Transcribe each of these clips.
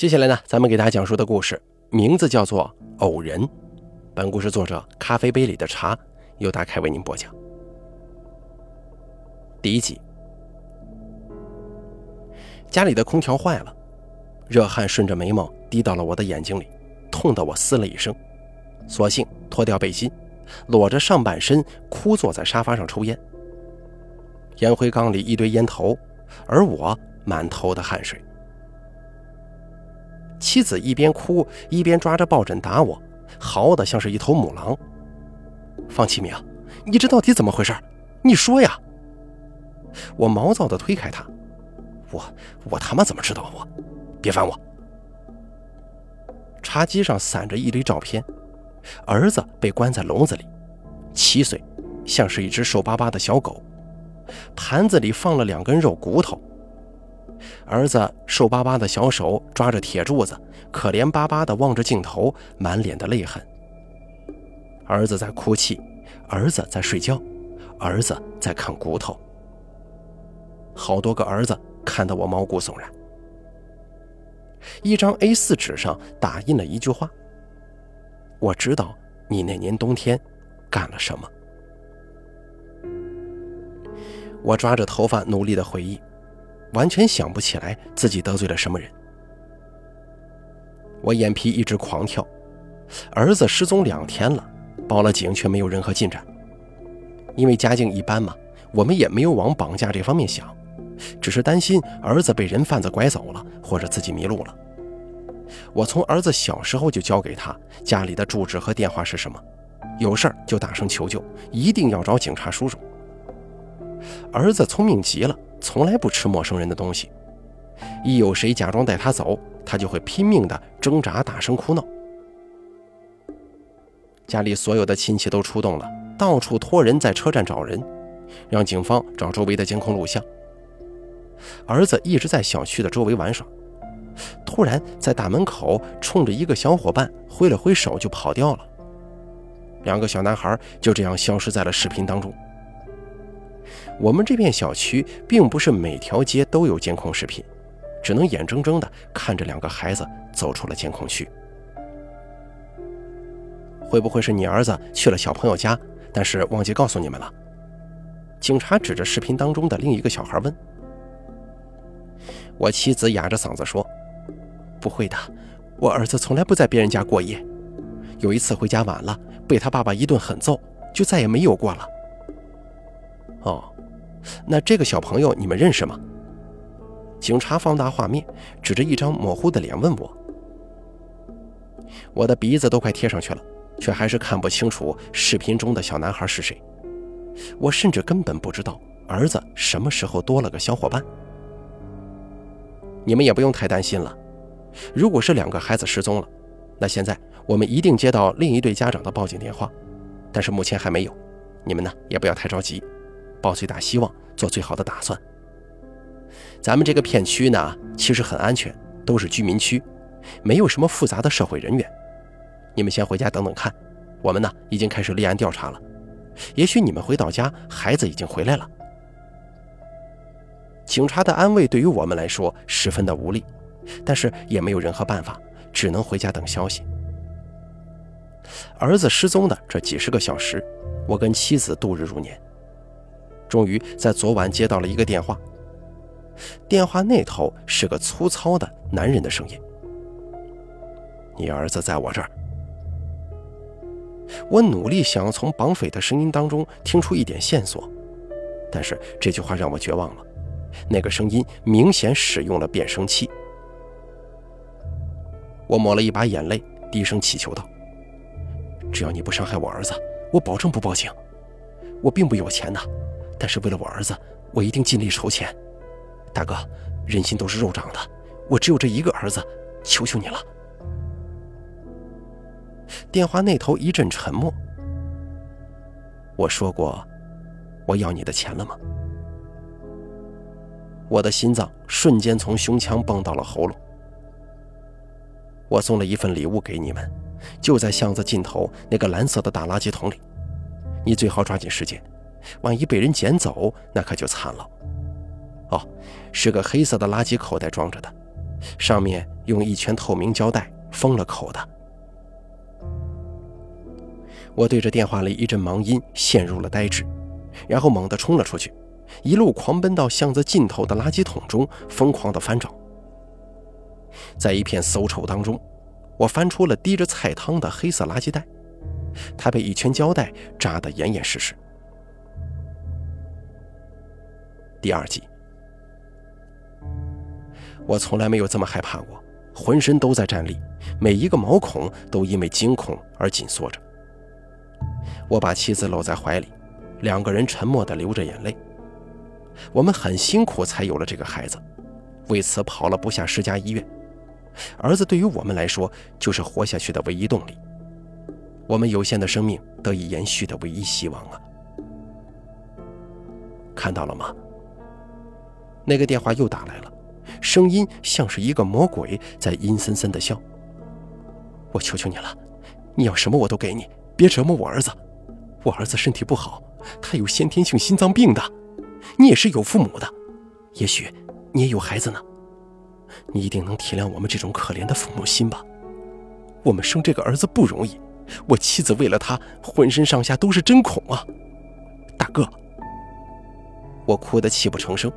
接下来呢，咱们给大家讲述的故事名字叫做《偶人》。本故事作者咖啡杯里的茶由大凯为您播讲。第一集，家里的空调坏了，热汗顺着眉毛滴到了我的眼睛里，痛得我嘶了一声，索性脱掉背心，裸着上半身枯坐在沙发上抽烟。烟灰缸里一堆烟头，而我满头的汗水。妻子一边哭一边抓着抱枕打我，嚎得像是一头母狼。方启明，你这到底怎么回事？你说呀！我毛躁地推开他，我我他妈怎么知道？我别烦我。茶几上散着一堆照片，儿子被关在笼子里，七岁，像是一只瘦巴巴的小狗，盘子里放了两根肉骨头。儿子瘦巴巴的小手抓着铁柱子，可怜巴巴地望着镜头，满脸的泪痕。儿子在哭泣，儿子在睡觉，儿子在看骨头。好多个儿子看得我毛骨悚然。一张 A4 纸上打印了一句话：“我知道你那年冬天干了什么。”我抓着头发努力的回忆。完全想不起来自己得罪了什么人，我眼皮一直狂跳。儿子失踪两天了，报了警却没有任何进展。因为家境一般嘛，我们也没有往绑架这方面想，只是担心儿子被人贩子拐走了，或者自己迷路了。我从儿子小时候就教给他家里的住址和电话是什么，有事儿就大声求救，一定要找警察叔叔。儿子聪明极了。从来不吃陌生人的东西，一有谁假装带他走，他就会拼命的挣扎，大声哭闹。家里所有的亲戚都出动了，到处托人在车站找人，让警方找周围的监控录像。儿子一直在小区的周围玩耍，突然在大门口冲着一个小伙伴挥了挥手就跑掉了。两个小男孩就这样消失在了视频当中。我们这片小区并不是每条街都有监控视频，只能眼睁睁地看着两个孩子走出了监控区。会不会是你儿子去了小朋友家，但是忘记告诉你们了？警察指着视频当中的另一个小孩问。我妻子哑着嗓子说：“不会的，我儿子从来不在别人家过夜。有一次回家晚了，被他爸爸一顿狠揍，就再也没有过了。”哦。那这个小朋友你们认识吗？警察放大画面，指着一张模糊的脸问我。我的鼻子都快贴上去了，却还是看不清楚视频中的小男孩是谁。我甚至根本不知道儿子什么时候多了个小伙伴。你们也不用太担心了，如果是两个孩子失踪了，那现在我们一定接到另一对家长的报警电话，但是目前还没有。你们呢也不要太着急。抱最大希望，做最好的打算。咱们这个片区呢，其实很安全，都是居民区，没有什么复杂的社会人员。你们先回家等等看，我们呢已经开始立案调查了。也许你们回到家，孩子已经回来了。警察的安慰对于我们来说十分的无力，但是也没有任何办法，只能回家等消息。儿子失踪的这几十个小时，我跟妻子度日如年。终于在昨晚接到了一个电话，电话那头是个粗糙的男人的声音：“你儿子在我这儿。”我努力想要从绑匪的声音当中听出一点线索，但是这句话让我绝望了。那个声音明显使用了变声器。我抹了一把眼泪，低声祈求道：“只要你不伤害我儿子，我保证不报警。我并不有钱呐。”但是为了我儿子，我一定尽力筹钱。大哥，人心都是肉长的，我只有这一个儿子，求求你了。电话那头一阵沉默。我说过我要你的钱了吗？我的心脏瞬间从胸腔蹦到了喉咙。我送了一份礼物给你们，就在巷子尽头那个蓝色的大垃圾桶里，你最好抓紧时间。万一被人捡走，那可就惨了。哦，是个黑色的垃圾口袋装着的，上面用一圈透明胶带封了口的。我对着电话里一阵忙音陷入了呆滞，然后猛地冲了出去，一路狂奔到巷子尽头的垃圾桶中，疯狂地翻找。在一片搜丑当中，我翻出了滴着菜汤的黑色垃圾袋，它被一圈胶带扎得严严实实。第二集，我从来没有这么害怕过，浑身都在战栗，每一个毛孔都因为惊恐而紧缩着。我把妻子搂在怀里，两个人沉默地流着眼泪。我们很辛苦才有了这个孩子，为此跑了不下十家医院。儿子对于我们来说就是活下去的唯一动力，我们有限的生命得以延续的唯一希望啊！看到了吗？那个电话又打来了，声音像是一个魔鬼在阴森森的笑。我求求你了，你要什么我都给你，别折磨我儿子。我儿子身体不好，他有先天性心脏病的。你也是有父母的，也许你也有孩子呢。你一定能体谅我们这种可怜的父母心吧？我们生这个儿子不容易，我妻子为了他浑身上下都是针孔啊！大哥，我哭得泣不成声，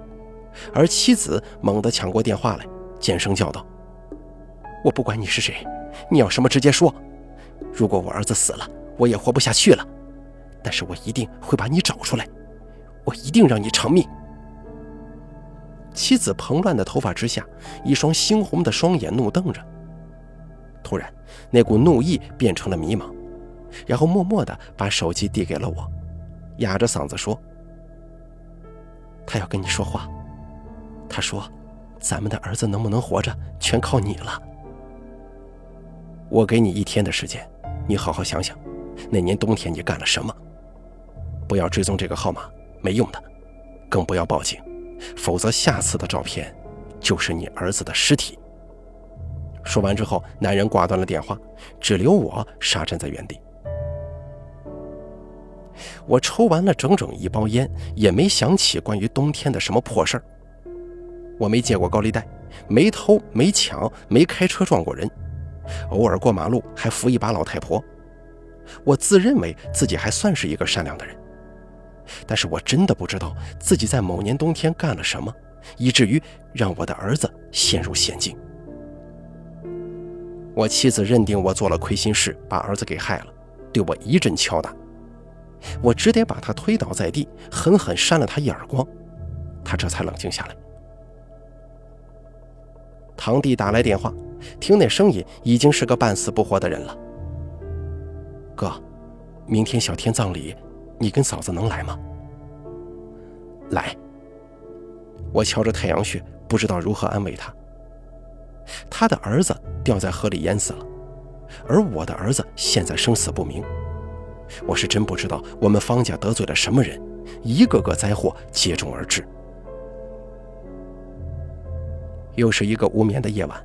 而妻子猛地抢过电话来，尖声叫道：“我不管你是谁，你要什么直接说。如果我儿子死了，我也活不下去了。但是我一定会把你找出来，我一定让你偿命。”妻子蓬乱的头发之下，一双猩红的双眼怒瞪着。突然，那股怒意变成了迷茫，然后默默地把手机递给了我，哑着嗓子说：“他要跟你说话。他说，咱们的儿子能不能活着，全靠你了。我给你一天的时间，你好好想想，那年冬天你干了什么？不要追踪这个号码，没用的，更不要报警。”否则，下次的照片就是你儿子的尸体。说完之后，男人挂断了电话，只留我傻站在原地。我抽完了整整一包烟，也没想起关于冬天的什么破事儿。我没借过高利贷，没偷，没抢，没开车撞过人，偶尔过马路还扶一把老太婆。我自认为自己还算是一个善良的人。但是我真的不知道自己在某年冬天干了什么，以至于让我的儿子陷入险境。我妻子认定我做了亏心事，把儿子给害了，对我一阵敲打，我只得把他推倒在地，狠狠扇了他一耳光，他这才冷静下来。堂弟打来电话，听那声音已经是个半死不活的人了。哥，明天小天葬礼。你跟嫂子能来吗？来。我瞧着太阳穴，不知道如何安慰他。他的儿子掉在河里淹死了，而我的儿子现在生死不明。我是真不知道我们方家得罪了什么人，一个个灾祸接踵而至。又是一个无眠的夜晚，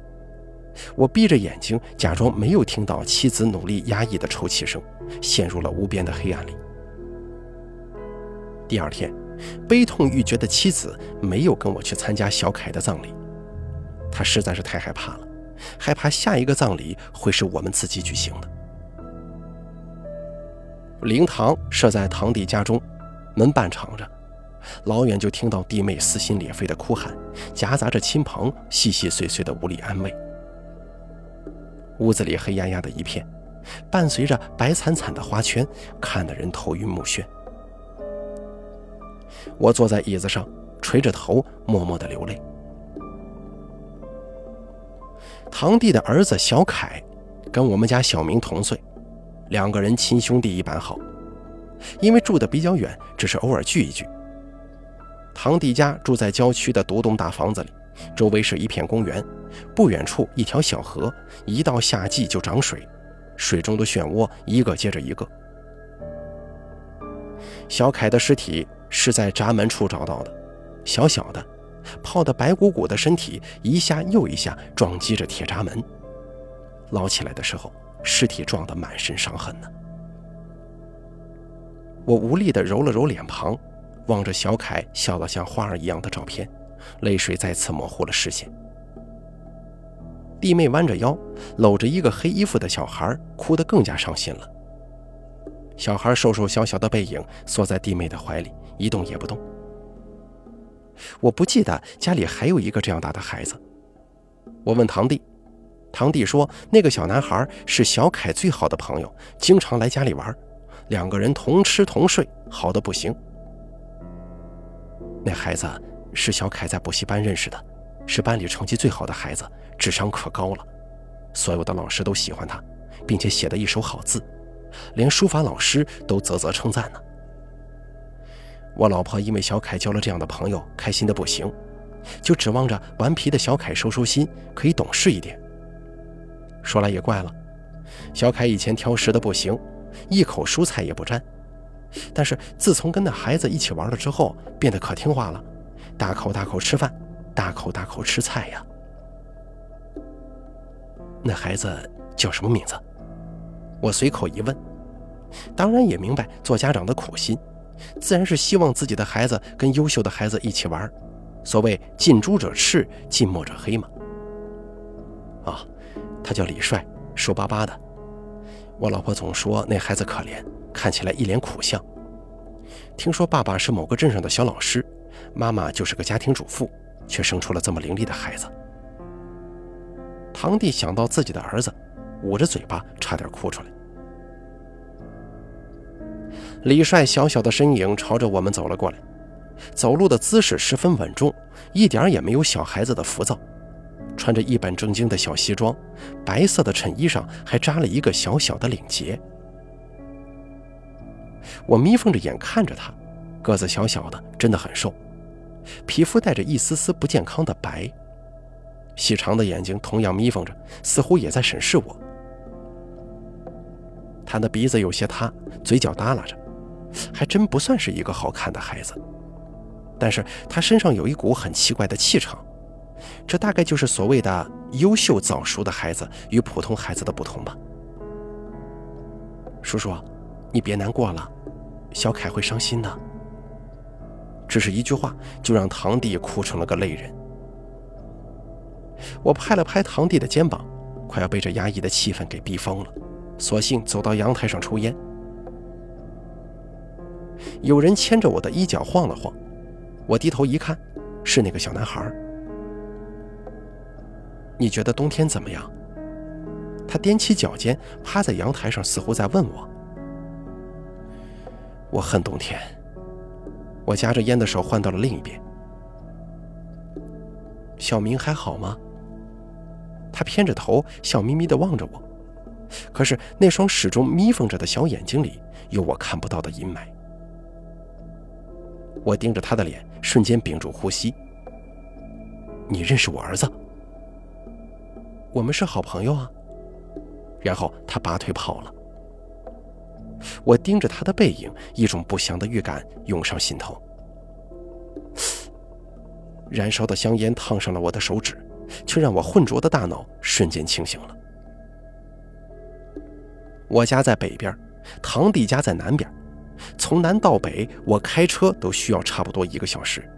我闭着眼睛，假装没有听到妻子努力压抑的抽泣声，陷入了无边的黑暗里。第二天，悲痛欲绝的妻子没有跟我去参加小凯的葬礼，她实在是太害怕了，害怕下一个葬礼会是我们自己举行的。灵堂设在堂弟家中，门半敞着，老远就听到弟妹撕心裂肺的哭喊，夹杂着亲朋细细碎碎的无力安慰。屋子里黑压压的一片，伴随着白惨惨的花圈，看得人头晕目眩。我坐在椅子上，垂着头，默默地流泪。堂弟的儿子小凯，跟我们家小明同岁，两个人亲兄弟一般好。因为住的比较远，只是偶尔聚一聚。堂弟家住在郊区的独栋大房子里，周围是一片公园，不远处一条小河，一到夏季就涨水，水中的漩涡一个接着一个。小凯的尸体。是在闸门处找到的，小小的，泡得白鼓鼓的身体一下又一下撞击着铁闸门，捞起来的时候，尸体撞得满身伤痕呢。我无力地揉了揉脸庞，望着小凯笑得像花儿一样的照片，泪水再次模糊了视线。弟妹弯着腰，搂着一个黑衣服的小孩，哭得更加伤心了。小孩瘦瘦小小的背影缩在弟妹的怀里，一动也不动。我不记得家里还有一个这样大的孩子。我问堂弟，堂弟说那个小男孩是小凯最好的朋友，经常来家里玩，两个人同吃同睡，好的不行。那孩子是小凯在补习班认识的，是班里成绩最好的孩子，智商可高了，所有的老师都喜欢他，并且写的一手好字，连书法老师都啧啧称赞呢。我老婆因为小凯交了这样的朋友，开心的不行，就指望着顽皮的小凯收收心，可以懂事一点。说来也怪了，小凯以前挑食的不行，一口蔬菜也不沾。但是自从跟那孩子一起玩了之后，变得可听话了，大口大口吃饭，大口大口吃菜呀。那孩子叫什么名字？我随口一问，当然也明白做家长的苦心，自然是希望自己的孩子跟优秀的孩子一起玩。所谓近朱者赤，近墨者黑嘛。啊，他叫李帅，瘦巴巴的。我老婆总说那孩子可怜。看起来一脸苦相。听说爸爸是某个镇上的小老师，妈妈就是个家庭主妇，却生出了这么伶俐的孩子。堂弟想到自己的儿子，捂着嘴巴，差点哭出来。李帅小小的身影朝着我们走了过来，走路的姿势十分稳重，一点也没有小孩子的浮躁。穿着一本正经的小西装，白色的衬衣上还扎了一个小小的领结。我眯缝着眼看着他，个子小小的，真的很瘦，皮肤带着一丝丝不健康的白，细长的眼睛同样眯缝着，似乎也在审视我。他的鼻子有些塌，嘴角耷拉着，还真不算是一个好看的孩子。但是他身上有一股很奇怪的气场，这大概就是所谓的优秀早熟的孩子与普通孩子的不同吧。叔叔，你别难过了。小凯会伤心的。只是一句话，就让堂弟哭成了个泪人。我拍了拍堂弟的肩膀，快要被这压抑的气氛给逼疯了，索性走到阳台上抽烟。有人牵着我的衣角晃了晃，我低头一看，是那个小男孩。你觉得冬天怎么样？他踮起脚尖，趴在阳台上，似乎在问我。我恨冬天。我夹着烟的手换到了另一边。小明还好吗？他偏着头，笑眯眯地望着我，可是那双始终眯缝着的小眼睛里有我看不到的阴霾。我盯着他的脸，瞬间屏住呼吸。你认识我儿子？我们是好朋友啊。然后他拔腿跑了。我盯着他的背影，一种不祥的预感涌上心头。燃烧的香烟烫上了我的手指，却让我浑浊的大脑瞬间清醒了。我家在北边，堂弟家在南边，从南到北，我开车都需要差不多一个小时。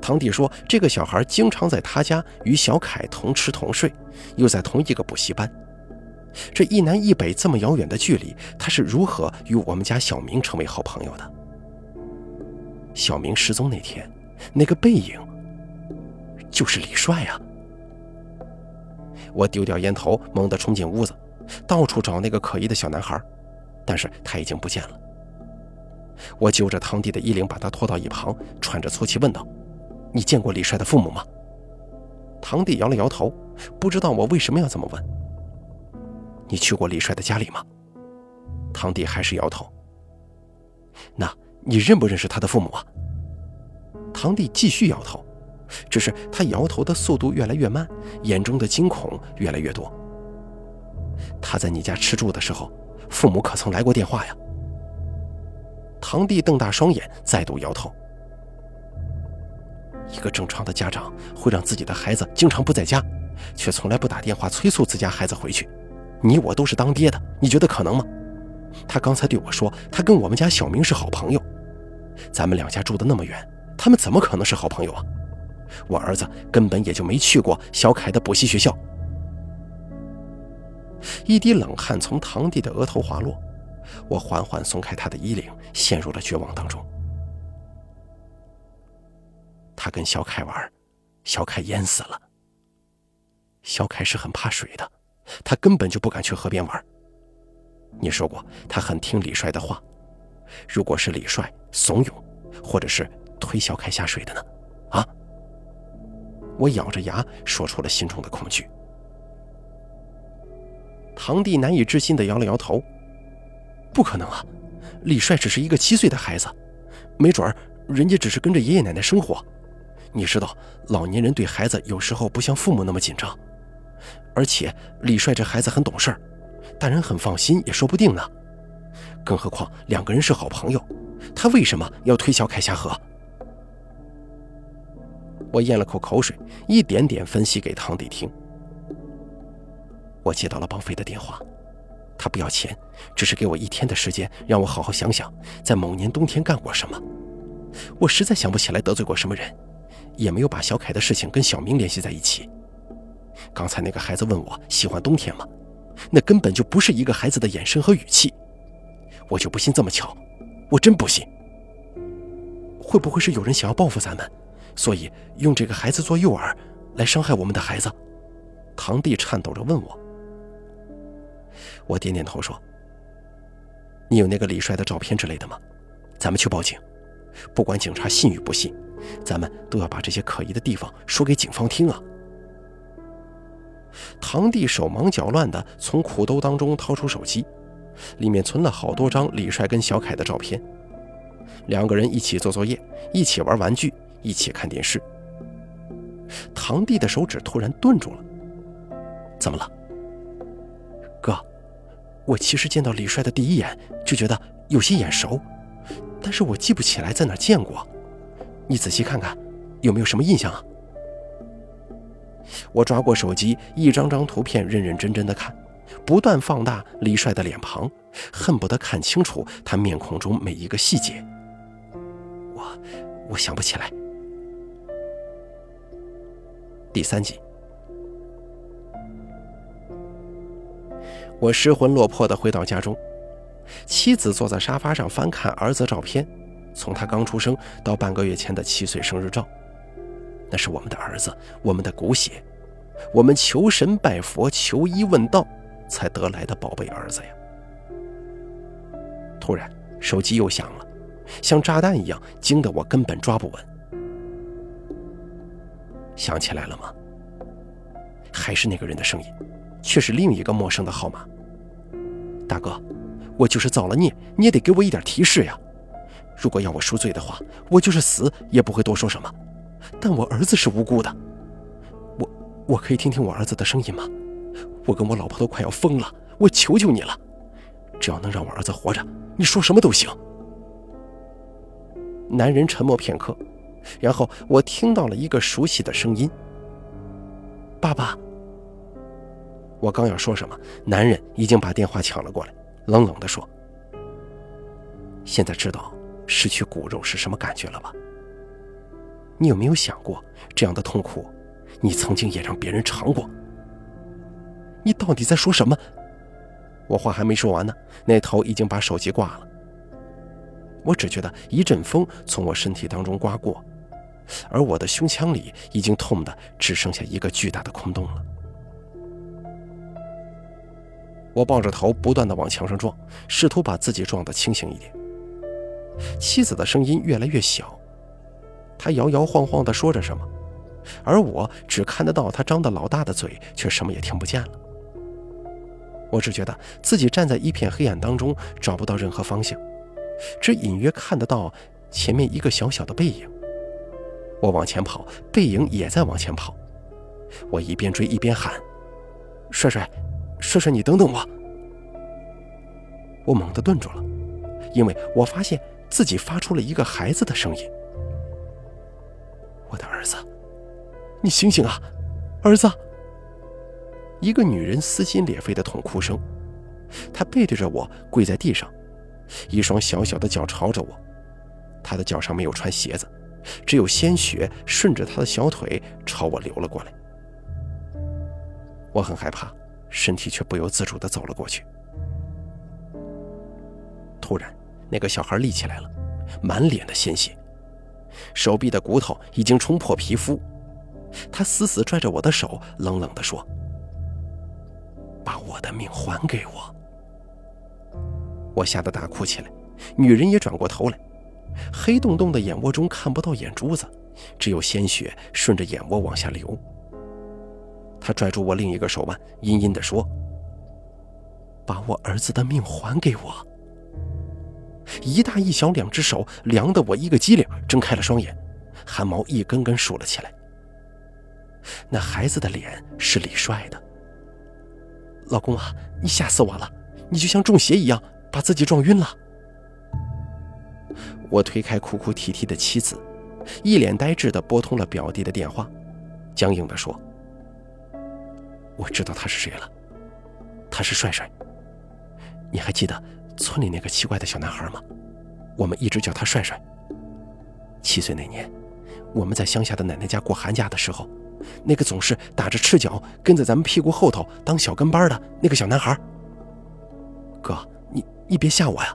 堂弟说，这个小孩经常在他家与小凯同吃同睡，又在同一个补习班。这一南一北这么遥远的距离，他是如何与我们家小明成为好朋友的？小明失踪那天，那个背影就是李帅啊！我丢掉烟头，猛地冲进屋子，到处找那个可疑的小男孩，但是他已经不见了。我揪着堂弟的衣领，把他拖到一旁，喘着粗气问道：“你见过李帅的父母吗？”堂弟摇了摇头，不知道我为什么要这么问。你去过李帅的家里吗？堂弟还是摇头。那你认不认识他的父母啊？堂弟继续摇头，只是他摇头的速度越来越慢，眼中的惊恐越来越多。他在你家吃住的时候，父母可曾来过电话呀？堂弟瞪大双眼，再度摇头。一个正常的家长会让自己的孩子经常不在家，却从来不打电话催促自家孩子回去。你我都是当爹的，你觉得可能吗？他刚才对我说，他跟我们家小明是好朋友。咱们两家住的那么远，他们怎么可能是好朋友啊？我儿子根本也就没去过小凯的补习学校，一滴冷汗从堂弟的额头滑落，我缓缓松开他的衣领，陷入了绝望当中。他跟小凯玩，小凯淹死了。小凯是很怕水的，他根本就不敢去河边玩。你说过他很听李帅的话，如果是李帅怂恿，或者是推小凯下水的呢？啊！我咬着牙说出了心中的恐惧。堂弟难以置信地摇了摇头：“不可能啊，李帅只是一个七岁的孩子，没准儿人家只是跟着爷爷奶奶生活。你知道，老年人对孩子有时候不像父母那么紧张，而且李帅这孩子很懂事儿，大人很放心也说不定呢。更何况两个人是好朋友，他为什么要推小凯下河？”我咽了口口水，一点点分析给堂弟听。我接到了绑匪的电话，他不要钱，只是给我一天的时间，让我好好想想，在某年冬天干过什么。我实在想不起来得罪过什么人，也没有把小凯的事情跟小明联系在一起。刚才那个孩子问我喜欢冬天吗？那根本就不是一个孩子的眼神和语气。我就不信这么巧，我真不信。会不会是有人想要报复咱们？所以用这个孩子做诱饵，来伤害我们的孩子。堂弟颤抖着问我。我点点头说：“你有那个李帅的照片之类的吗？咱们去报警。不管警察信与不信，咱们都要把这些可疑的地方说给警方听啊。”堂弟手忙脚乱地从裤兜当中掏出手机，里面存了好多张李帅跟小凯的照片，两个人一起做作业，一起玩玩具。一起看电视，堂弟的手指突然顿住了。怎么了，哥？我其实见到李帅的第一眼就觉得有些眼熟，但是我记不起来在哪见过。你仔细看看，有没有什么印象啊？我抓过手机，一张张图片认认真真的看，不断放大李帅的脸庞，恨不得看清楚他面孔中每一个细节。我，我想不起来。第三集，我失魂落魄的回到家中，妻子坐在沙发上翻看儿子照片，从他刚出生到半个月前的七岁生日照，那是我们的儿子，我们的骨血，我们求神拜佛、求医问道才得来的宝贝儿子呀！突然，手机又响了，像炸弹一样，惊得我根本抓不稳。想起来了吗？还是那个人的声音，却是另一个陌生的号码。大哥，我就是造了孽，你也得给我一点提示呀！如果要我赎罪的话，我就是死也不会多说什么。但我儿子是无辜的，我我可以听听我儿子的声音吗？我跟我老婆都快要疯了，我求求你了！只要能让我儿子活着，你说什么都行。男人沉默片刻。然后我听到了一个熟悉的声音：“爸爸。”我刚要说什么，男人已经把电话抢了过来，冷冷地说：“现在知道失去骨肉是什么感觉了吧？你有没有想过，这样的痛苦，你曾经也让别人尝过？你到底在说什么？”我话还没说完呢，那头已经把手机挂了。我只觉得一阵风从我身体当中刮过。而我的胸腔里已经痛得只剩下一个巨大的空洞了。我抱着头，不断的往墙上撞，试图把自己撞得清醒一点。妻子的声音越来越小，他摇摇晃晃地说着什么，而我只看得到他张得老大的嘴，却什么也听不见了。我只觉得自己站在一片黑暗当中，找不到任何方向，只隐约看得到前面一个小小的背影。我往前跑，背影也在往前跑。我一边追一边喊：“帅帅，帅帅，你等等我！”我猛地顿住了，因为我发现自己发出了一个孩子的声音：“我的儿子，你醒醒啊，儿子！”一个女人撕心裂肺的痛哭声。她背对着我跪在地上，一双小小的脚朝着我，她的脚上没有穿鞋子。只有鲜血顺着她的小腿朝我流了过来，我很害怕，身体却不由自主地走了过去。突然，那个小孩立起来了，满脸的鲜血，手臂的骨头已经冲破皮肤。他死死拽着我的手，冷冷地说：“把我的命还给我！”我吓得大哭起来，女人也转过头来，黑洞洞的眼窝中看不到眼珠子，只有鲜血顺着眼窝往下流。她拽住我另一个手腕，阴阴地说：“把我儿子的命还给我！”一大一小两只手凉得我一个机灵，睁开了双眼，汗毛一根根竖了起来。那孩子的脸是李帅的。老公啊，你吓死我了！你就像中邪一样，把自己撞晕了。我推开哭哭啼啼的妻子，一脸呆滞地拨通了表弟的电话，僵硬地说：“我知道他是谁了，他是帅帅。你还记得？”村里那个奇怪的小男孩吗？我们一直叫他帅帅。七岁那年，我们在乡下的奶奶家过寒假的时候，那个总是打着赤脚跟在咱们屁股后头当小跟班的那个小男孩。哥，你你别吓我呀！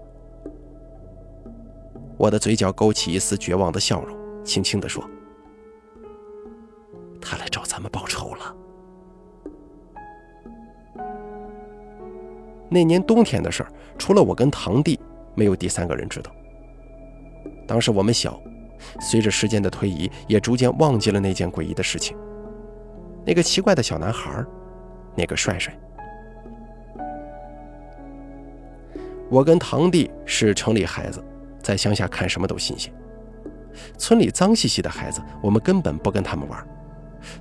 我的嘴角勾起一丝绝望的笑容，轻轻地说：“他来找咱们报仇了。”那年冬天的事儿，除了我跟堂弟，没有第三个人知道。当时我们小，随着时间的推移，也逐渐忘记了那件诡异的事情。那个奇怪的小男孩，那个帅帅。我跟堂弟是城里孩子，在乡下看什么都新鲜。村里脏兮兮的孩子，我们根本不跟他们玩，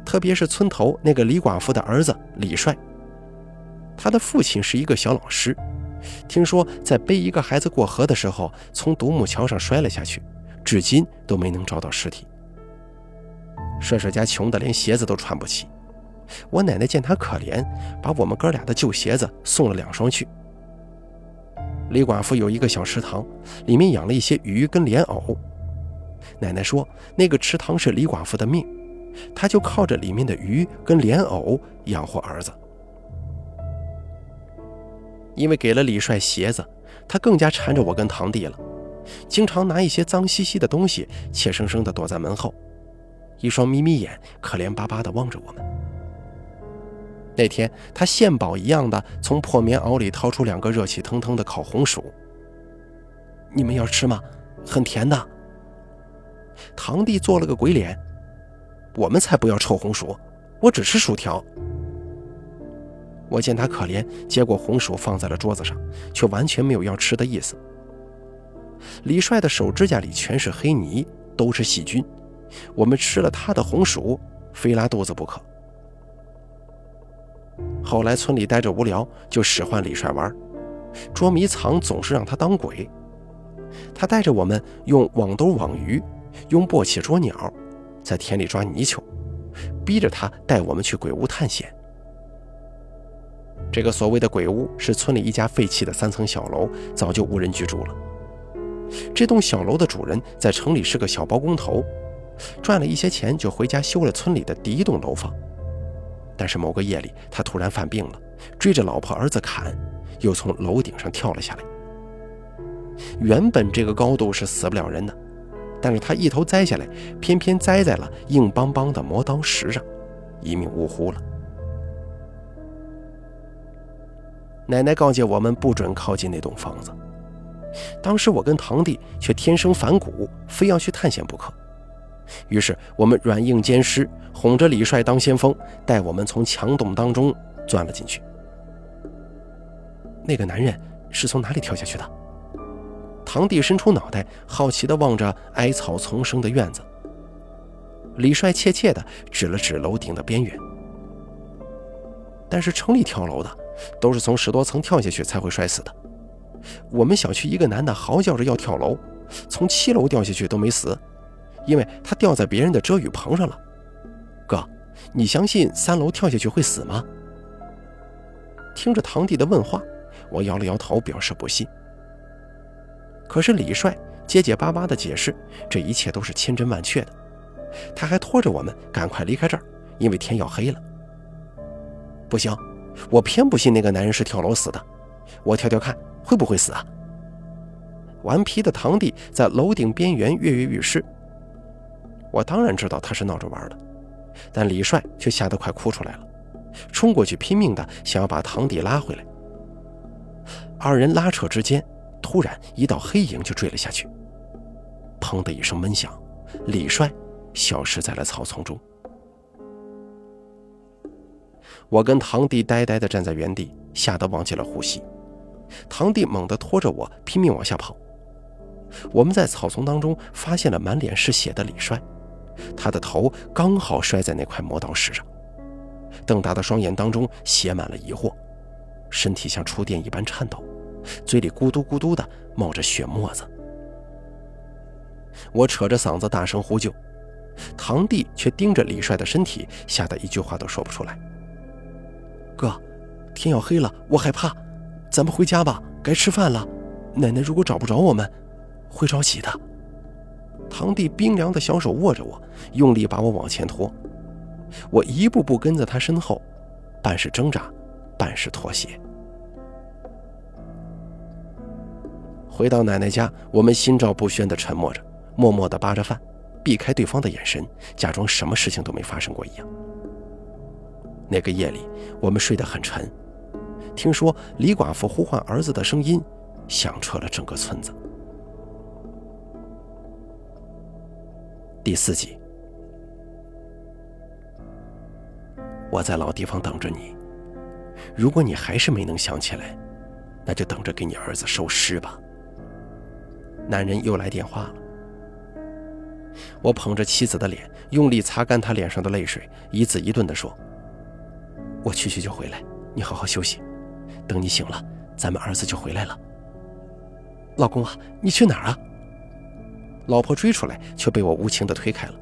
特别是村头那个李寡妇的儿子李帅。他的父亲是一个小老师，听说在背一个孩子过河的时候，从独木桥上摔了下去，至今都没能找到尸体。帅帅家穷得连鞋子都穿不起，我奶奶见他可怜，把我们哥俩的旧鞋子送了两双去。李寡妇有一个小池塘，里面养了一些鱼跟莲藕。奶奶说那个池塘是李寡妇的命，她就靠着里面的鱼跟莲藕养活儿子。因为给了李帅鞋子，他更加缠着我跟堂弟了，经常拿一些脏兮兮的东西，怯生生地躲在门后，一双眯眯眼可怜巴巴地望着我们。那天，他献宝一样的从破棉袄里掏出两个热气腾腾的烤红薯，你们要吃吗？很甜的。堂弟做了个鬼脸，我们才不要臭红薯，我只吃薯条。我见他可怜，接过红薯放在了桌子上，却完全没有要吃的意思。李帅的手指甲里全是黑泥，都是细菌。我们吃了他的红薯，非拉肚子不可。后来村里待着无聊，就使唤李帅玩，捉迷藏总是让他当鬼。他带着我们用网兜网鱼，用簸箕捉鸟，在田里抓泥鳅，逼着他带我们去鬼屋探险。这个所谓的鬼屋是村里一家废弃的三层小楼，早就无人居住了。这栋小楼的主人在城里是个小包工头，赚了一些钱就回家修了村里的第一栋楼房。但是某个夜里，他突然犯病了，追着老婆儿子砍，又从楼顶上跳了下来。原本这个高度是死不了人的，但是他一头栽下来，偏偏栽在了硬邦邦的磨刀石上，一命呜呼了。奶奶告诫我们不准靠近那栋房子。当时我跟堂弟却天生反骨，非要去探险不可。于是我们软硬兼施，哄着李帅当先锋，带我们从墙洞当中钻了进去。那个男人是从哪里跳下去的？堂弟伸出脑袋，好奇地望着矮草丛生的院子。李帅怯怯地指了指楼顶的边缘。但是城里跳楼的。都是从十多层跳下去才会摔死的。我们小区一个男的嚎叫着要跳楼，从七楼掉下去都没死，因为他掉在别人的遮雨棚上了。哥，你相信三楼跳下去会死吗？听着堂弟的问话，我摇了摇头，表示不信。可是李帅结结巴巴地解释，这一切都是千真万确的。他还拖着我们赶快离开这儿，因为天要黑了。不行。我偏不信那个男人是跳楼死的，我跳跳看会不会死啊？顽皮的堂弟在楼顶边缘跃跃欲试，我当然知道他是闹着玩的，但李帅却吓得快哭出来了，冲过去拼命的想要把堂弟拉回来。二人拉扯之间，突然一道黑影就坠了下去，砰的一声闷响，李帅消失在了草丛中。我跟堂弟呆呆地站在原地，吓得忘记了呼吸。堂弟猛地拖着我，拼命往下跑。我们在草丛当中发现了满脸是血的李帅，他的头刚好摔在那块磨刀石上，瞪大的双眼当中写满了疑惑，身体像触电一般颤抖，嘴里咕嘟咕嘟的冒着血沫子。我扯着嗓子大声呼救，堂弟却盯着李帅的身体，吓得一句话都说不出来。哥，天要黑了，我害怕，咱们回家吧，该吃饭了。奶奶如果找不着我们，会着急的。堂弟冰凉的小手握着我，用力把我往前拖。我一步步跟在他身后，半是挣扎，半是妥协。回到奶奶家，我们心照不宣地沉默着，默默地扒着饭，避开对方的眼神，假装什么事情都没发生过一样。那个夜里，我们睡得很沉。听说李寡妇呼唤儿子的声音，响彻了整个村子。第四集，我在老地方等着你。如果你还是没能想起来，那就等着给你儿子收尸吧。男人又来电话了。我捧着妻子的脸，用力擦干她脸上的泪水，一字一顿地说。我去去就回来，你好好休息。等你醒了，咱们儿子就回来了。老公啊，你去哪儿啊？老婆追出来，却被我无情的推开了。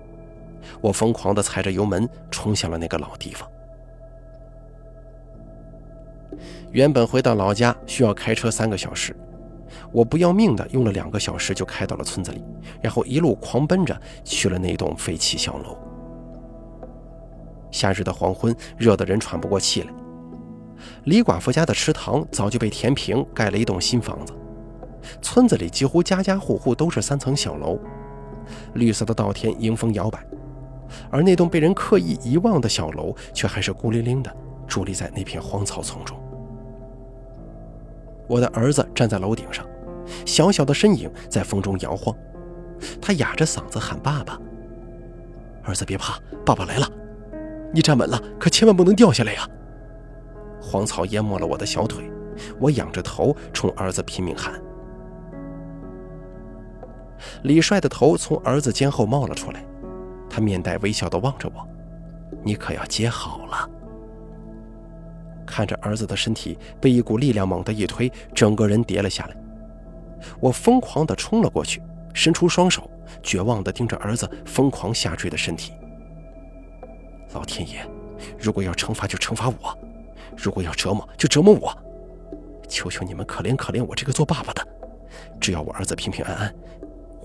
我疯狂的踩着油门，冲向了那个老地方。原本回到老家需要开车三个小时，我不要命的用了两个小时就开到了村子里，然后一路狂奔着去了那栋废弃小楼。夏日的黄昏，热得人喘不过气来。李寡妇家的池塘早就被填平，盖了一栋新房子。村子里几乎家家户户都是三层小楼，绿色的稻田迎风摇摆，而那栋被人刻意遗忘的小楼却还是孤零零的伫立在那片荒草丛中。我的儿子站在楼顶上，小小的身影在风中摇晃，他哑着嗓子喊：“爸爸，儿子别怕，爸爸来了。”你站稳了，可千万不能掉下来呀！荒草淹没了我的小腿，我仰着头冲儿子拼命喊。李帅的头从儿子肩后冒了出来，他面带微笑地望着我：“你可要接好了。”看着儿子的身体被一股力量猛地一推，整个人跌了下来，我疯狂地冲了过去，伸出双手，绝望地盯着儿子疯狂下坠的身体。老天爷，如果要惩罚就惩罚我，如果要折磨就折磨我，求求你们可怜可怜我这个做爸爸的，只要我儿子平平安安，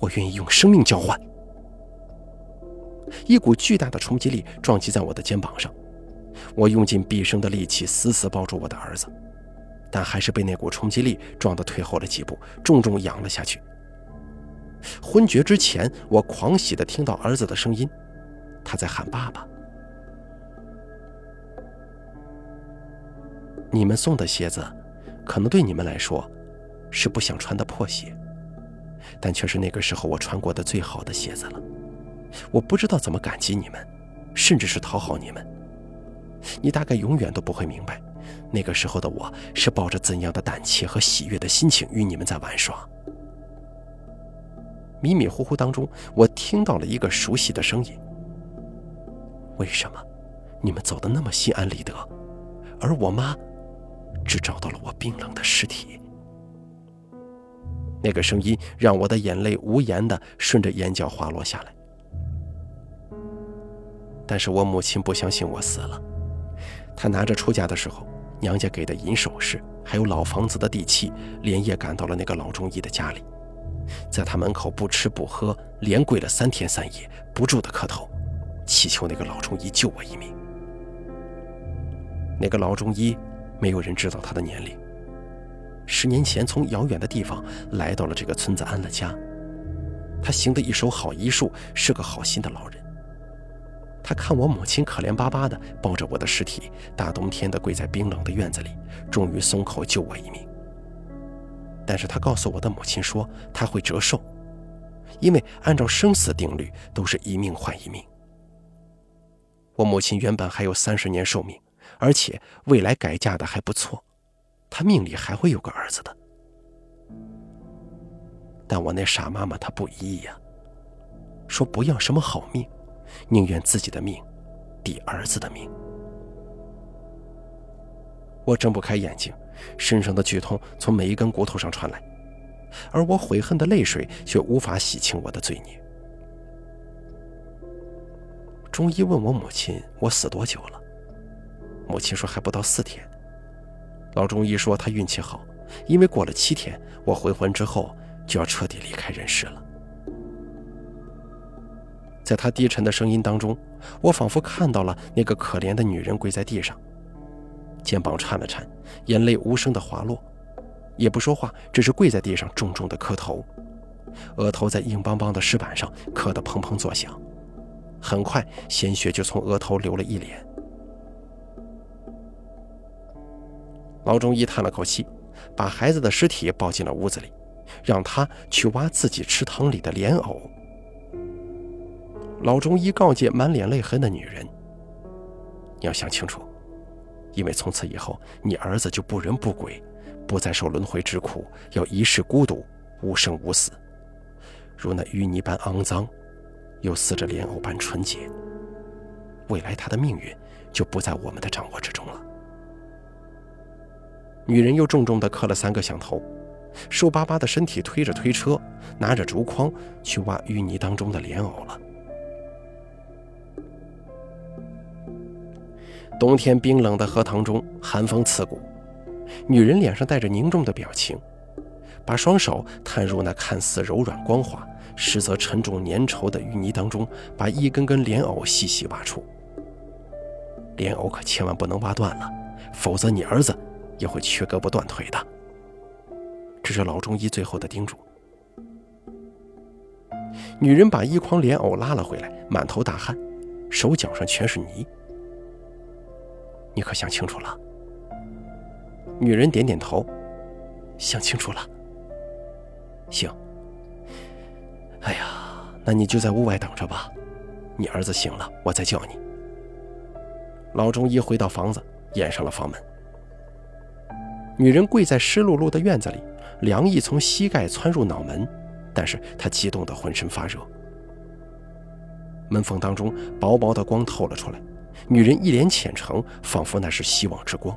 我愿意用生命交换。一股巨大的冲击力撞击在我的肩膀上，我用尽毕生的力气死死抱住我的儿子，但还是被那股冲击力撞得退后了几步，重重仰了下去。昏厥之前，我狂喜地听到儿子的声音，他在喊爸爸。你们送的鞋子，可能对你们来说是不想穿的破鞋，但却是那个时候我穿过的最好的鞋子了。我不知道怎么感激你们，甚至是讨好你们。你大概永远都不会明白，那个时候的我是抱着怎样的胆怯和喜悦的心情与你们在玩耍。迷迷糊糊当中，我听到了一个熟悉的声音：“为什么你们走的那么心安理得，而我妈？”只找到了我冰冷的尸体。那个声音让我的眼泪无言的顺着眼角滑落下来。但是我母亲不相信我死了，她拿着出嫁的时候娘家给的银首饰，还有老房子的地契，连夜赶到了那个老中医的家里，在他门口不吃不喝，连跪了三天三夜，不住的磕头，祈求那个老中医救我一命。那个老中医。没有人知道他的年龄。十年前从遥远的地方来到了这个村子安了家。他行得一手好医术，是个好心的老人。他看我母亲可怜巴巴的抱着我的尸体，大冬天的跪在冰冷的院子里，终于松口救我一命。但是他告诉我的母亲说他会折寿，因为按照生死定律都是一命换一命。我母亲原本还有三十年寿命，而且未来改嫁的还不错，她命里还会有个儿子的。但我那傻妈妈她不依呀，说不要什么好命。宁愿自己的命抵儿子的命。我睁不开眼睛，身上的剧痛从每一根骨头上传来，而我悔恨的泪水却无法洗清我的罪孽。中医问我母亲：“我死多久了？”母亲说：“还不到四天。”老中医说：“他运气好，因为过了七天，我回魂之后就要彻底离开人世了。”在他低沉的声音当中，我仿佛看到了那个可怜的女人跪在地上，肩膀颤了颤，眼泪无声的滑落，也不说话，只是跪在地上重重的磕头，额头在硬邦邦的石板上磕得砰砰作响，很快鲜血就从额头流了一脸。老中医叹了口气，把孩子的尸体抱进了屋子里，让他去挖自己池塘里的莲藕。老中医告诫满脸泪痕的女人：“你要想清楚，因为从此以后，你儿子就不人不鬼，不再受轮回之苦，要一世孤独，无生无死，如那淤泥般肮脏，又似着莲藕般纯洁。未来他的命运就不在我们的掌握之中了。”女人又重重地磕了三个响头，瘦巴巴的身体推着推车，拿着竹筐去挖淤泥当中的莲藕了。冬天冰冷的荷塘中，寒风刺骨。女人脸上带着凝重的表情，把双手探入那看似柔软光滑，实则沉重粘稠的淤泥当中，把一根根莲藕细细挖出。莲藕可千万不能挖断了，否则你儿子也会缺胳膊断腿的。这是老中医最后的叮嘱。女人把一筐莲藕拉了回来，满头大汗，手脚上全是泥。你可想清楚了？女人点点头，想清楚了。行。哎呀，那你就在屋外等着吧。你儿子醒了，我再叫你。老中医回到房子，掩上了房门。女人跪在湿漉漉的院子里，凉意从膝盖窜入脑门，但是她激动得浑身发热。门缝当中，薄薄的光透了出来。女人一脸虔诚，仿佛那是希望之光。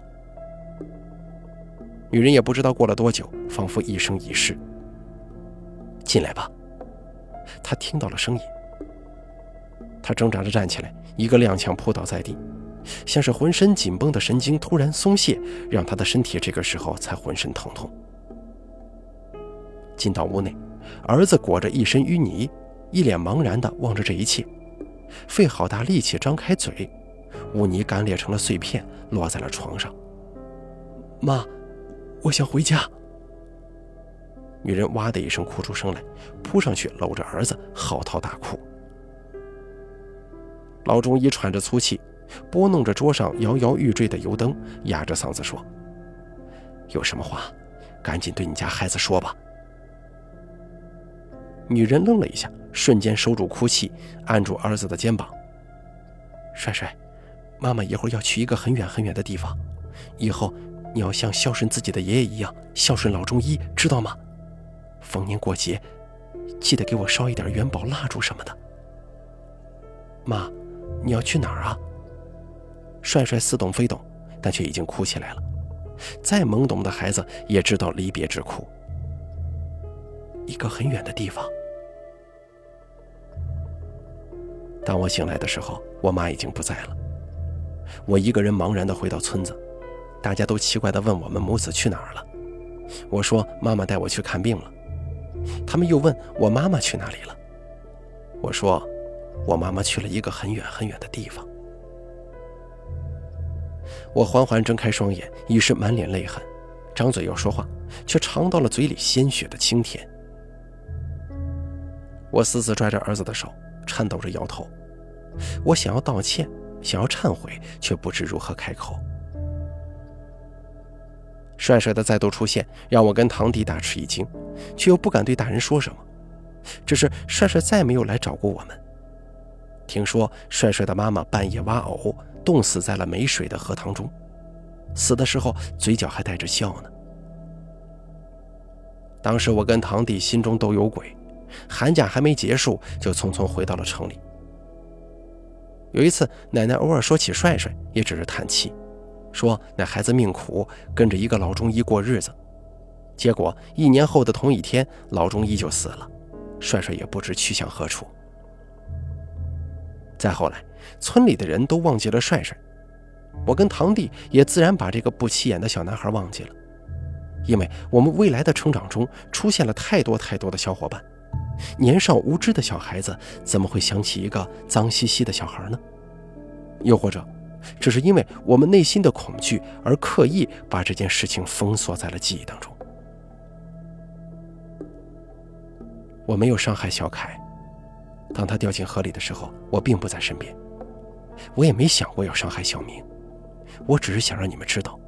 女人也不知道过了多久，仿佛一生一世。进来吧。她听到了声音。她挣扎着站起来，一个踉跄扑倒在地，像是浑身紧绷的神经突然松懈，让他的身体这个时候才浑身疼痛。进到屋内，儿子裹着一身淤泥，一脸茫然地望着这一切，费好大力气张开嘴。污泥干裂成了碎片，落在了床上。妈，我想回家。女人哇的一声哭出声来，扑上去搂着儿子，嚎啕大哭。老中医喘着粗气，拨弄着桌上摇摇欲坠的油灯，哑着嗓子说：“有什么话，赶紧对你家孩子说吧。”女人愣了一下，瞬间收住哭泣，按住儿子的肩膀：“帅帅。”妈妈一会儿要去一个很远很远的地方，以后你要像孝顺自己的爷爷一样孝顺老中医，知道吗？逢年过节，记得给我烧一点元宝蜡烛什么的。妈，你要去哪儿啊？帅帅似懂非懂，但却已经哭起来了。再懵懂的孩子也知道离别之苦。一个很远的地方。当我醒来的时候，我妈已经不在了。我一个人茫然地回到村子，大家都奇怪地问我们母子去哪儿了。我说妈妈带我去看病了。他们又问我妈妈去哪里了。我说我妈妈去了一个很远很远的地方。我缓缓睁开双眼，已是满脸泪痕，张嘴要说话，却尝到了嘴里鲜血的清甜。我死死拽着儿子的手，颤抖着摇头。我想要道歉，想要忏悔，却不知如何开口。帅帅的再度出现，让我跟堂弟大吃一惊，却又不敢对大人说什么。只是帅帅再没有来找过我们。听说帅帅的妈妈半夜挖藕，冻死在了没水的荷塘中，死的时候嘴角还带着笑呢。当时我跟堂弟心中都有鬼，寒假还没结束，就匆匆回到了城里。有一次，奶奶偶尔说起帅帅，也只是叹气，说那孩子命苦，跟着一个老中医过日子，结果一年后的同一天，老中医就死了，帅帅也不知去向何处。再后来，村里的人都忘记了帅帅，我跟堂弟也自然把这个不起眼的小男孩忘记了，因为我们未来的成长中出现了太多太多的小伙伴，年少无知的小孩子怎么会想起一个脏兮兮的小孩呢？又或者，只是因为我们内心的恐惧而刻意把这件事情封锁在了记忆当中？我没有伤害小凯。当他掉进河里的时候，我并不在身边，我也没想过要伤害小明，我只是想让你们知道，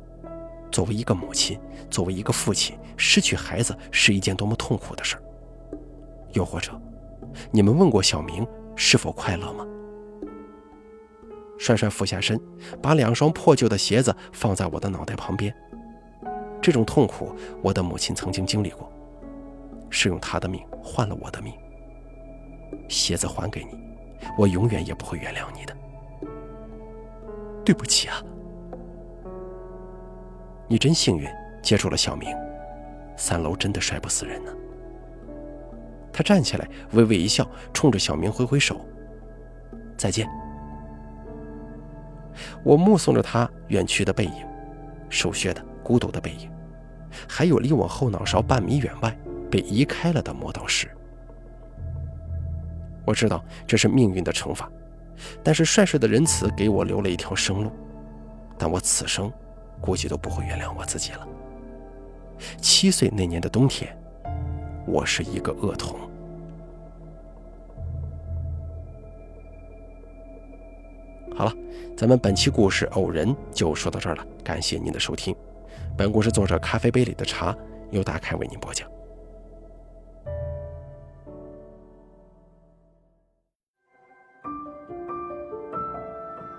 作为一个母亲，作为一个父亲，失去孩子是一件多么痛苦的事儿。又或者，你们问过小明是否快乐吗？帅帅俯下身，把两双破旧的鞋子放在我的脑袋旁边。这种痛苦，我的母亲曾经经历过，是用她的命换了我的命。鞋子还给你，我永远也不会原谅你的。对不起啊，你真幸运接住了小明，三楼真的摔不死人呢。他站起来，微微一笑，冲着小明挥挥手：“再见。”我目送着他远去的背影，瘦削的、孤独的背影，还有离我后脑勺半米远外被移开了的磨刀石。我知道这是命运的惩罚，但是帅帅的仁慈给我留了一条生路，但我此生估计都不会原谅我自己了。七岁那年的冬天，我是一个恶童。好了，咱们本期故事偶人就说到这儿了，感谢您的收听。本故事作者咖啡杯里的茶由大凯为您播讲。